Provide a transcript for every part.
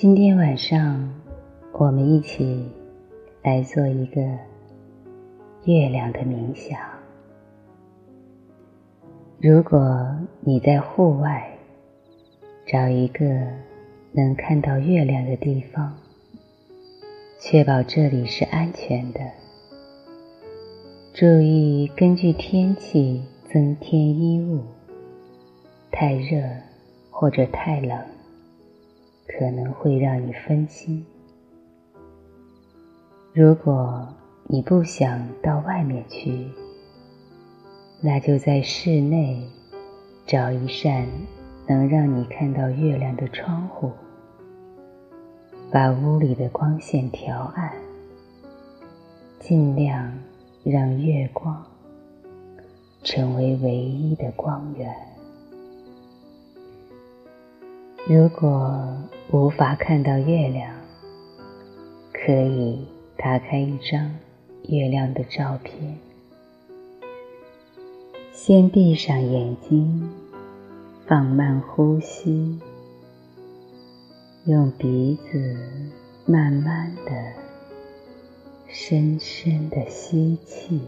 今天晚上，我们一起来做一个月亮的冥想。如果你在户外，找一个能看到月亮的地方，确保这里是安全的。注意根据天气增添衣物，太热或者太冷。可能会让你分心。如果你不想到外面去，那就在室内找一扇能让你看到月亮的窗户，把屋里的光线调暗，尽量让月光成为唯一的光源。如果无法看到月亮，可以打开一张月亮的照片。先闭上眼睛，放慢呼吸，用鼻子慢慢的、深深的吸气，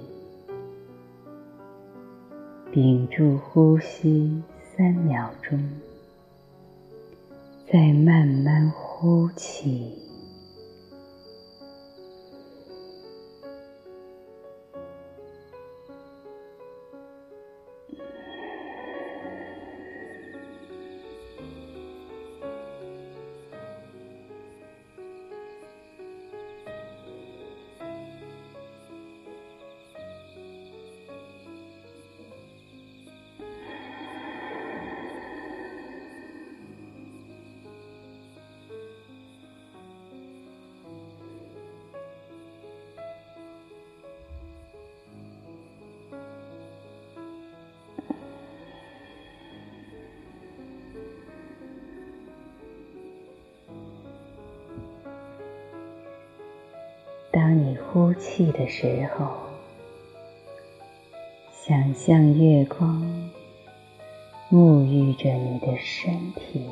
屏住呼吸三秒钟。再慢慢呼气。当你呼气的时候，想象月光沐浴着你的身体，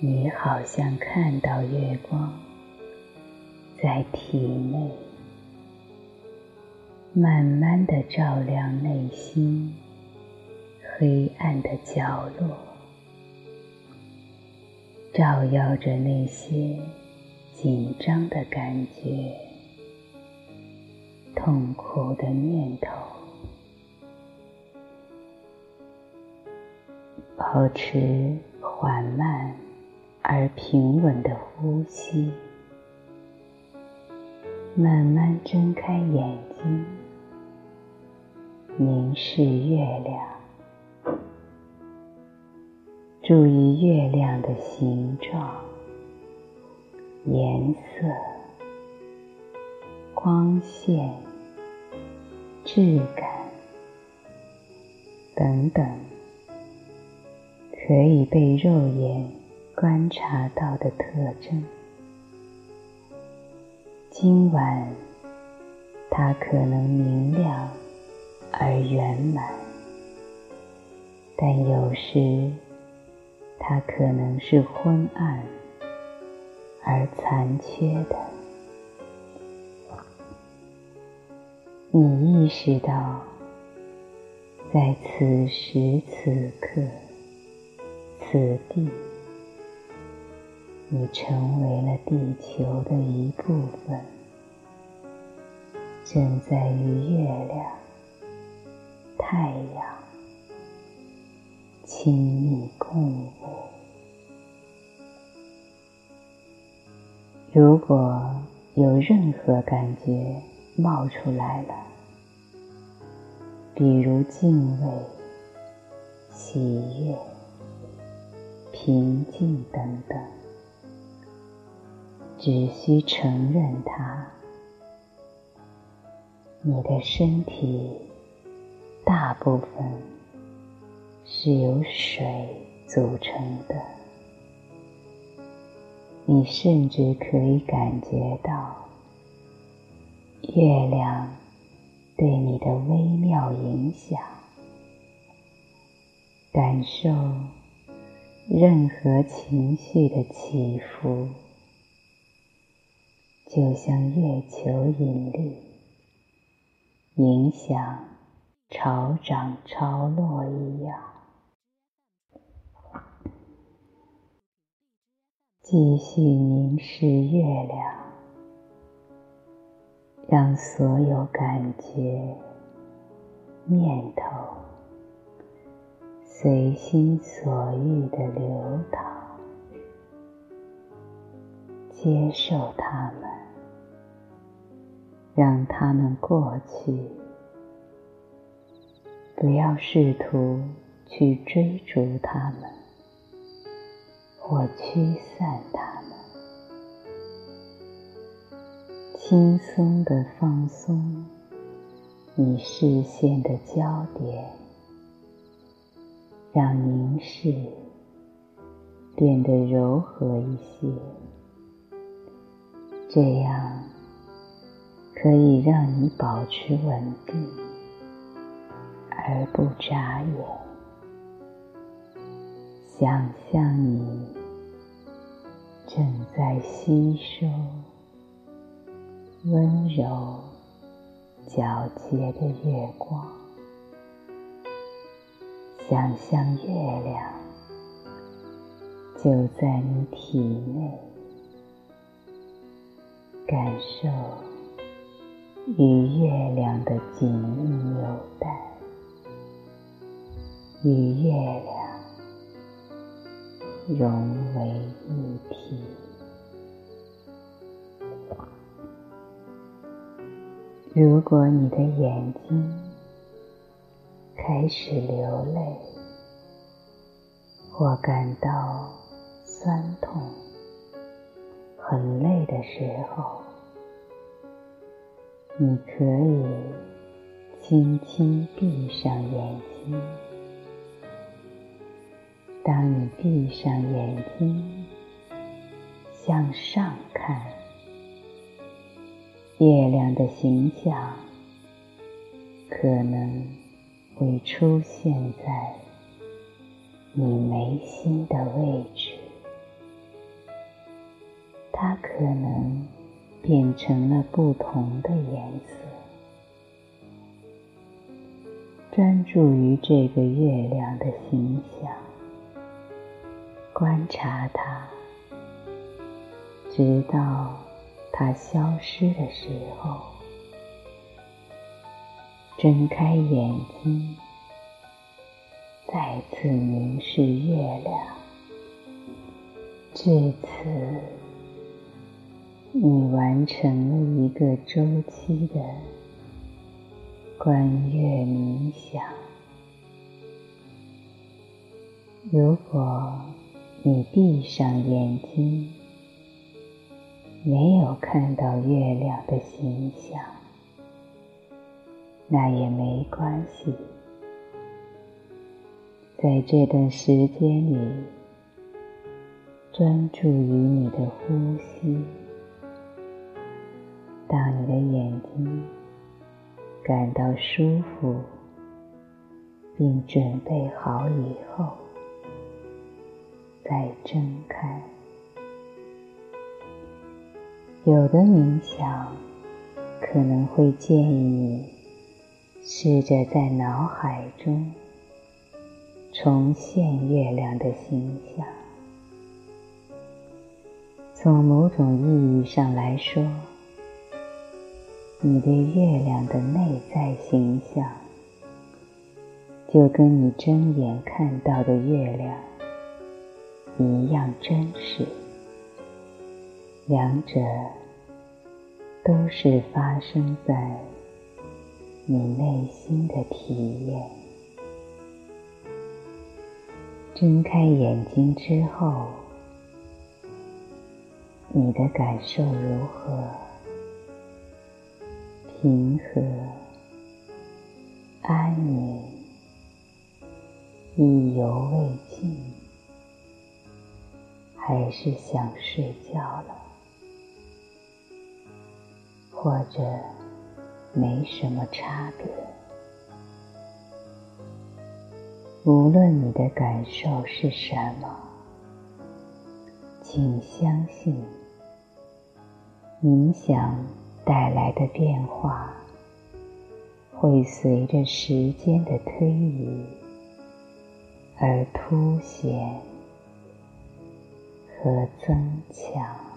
你好像看到月光在体内慢慢的照亮内心黑暗的角落，照耀着那些。紧张的感觉，痛苦的念头，保持缓慢而平稳的呼吸，慢慢睁开眼睛，凝视月亮，注意月亮的形状。颜色、光线、质感等等，可以被肉眼观察到的特征。今晚，它可能明亮而圆满，但有时，它可能是昏暗。而残缺的，你意识到，在此时此刻、此地，你成为了地球的一部分，正在与月亮、太阳亲密共舞。如果有任何感觉冒出来了，比如敬畏、喜悦、平静等等，只需承认它。你的身体大部分是由水组成的。你甚至可以感觉到月亮对你的微妙影响，感受任何情绪的起伏，就像月球引力影响潮涨潮落一样。继续凝视月亮，让所有感觉、念头随心所欲的流淌，接受它们，让它们过去，不要试图去追逐它们。或驱散它们，轻松的放松你视线的焦点，让凝视变得柔和一些，这样可以让你保持稳定而不眨眼。想象你正在吸收温柔皎洁的月光，想象月亮就在你体内，感受与月亮的紧密纽带，与月亮。融为一体。如果你的眼睛开始流泪，或感到酸痛、很累的时候，你可以轻轻闭上眼睛。当你闭上眼睛，向上看，月亮的形象可能会出现在你眉心的位置，它可能变成了不同的颜色。专注于这个月亮的形象。观察它，直到它消失的时候，睁开眼睛，再次凝视月亮。至此，你完成了一个周期的观月冥想。如果你闭上眼睛，没有看到月亮的形象，那也没关系。在这段时间里，专注于你的呼吸。当你的眼睛感到舒服并准备好以后。再睁开。有的冥想可能会建议你试着在脑海中重现月亮的形象。从某种意义上来说，你对月亮的内在形象，就跟你睁眼看到的月亮。一样真实，两者都是发生在你内心的体验。睁开眼睛之后，你的感受如何？平和、安宁、意犹未尽。还是想睡觉了，或者没什么差别。无论你的感受是什么，请相信，冥想带来的变化，会随着时间的推移而凸显和增强。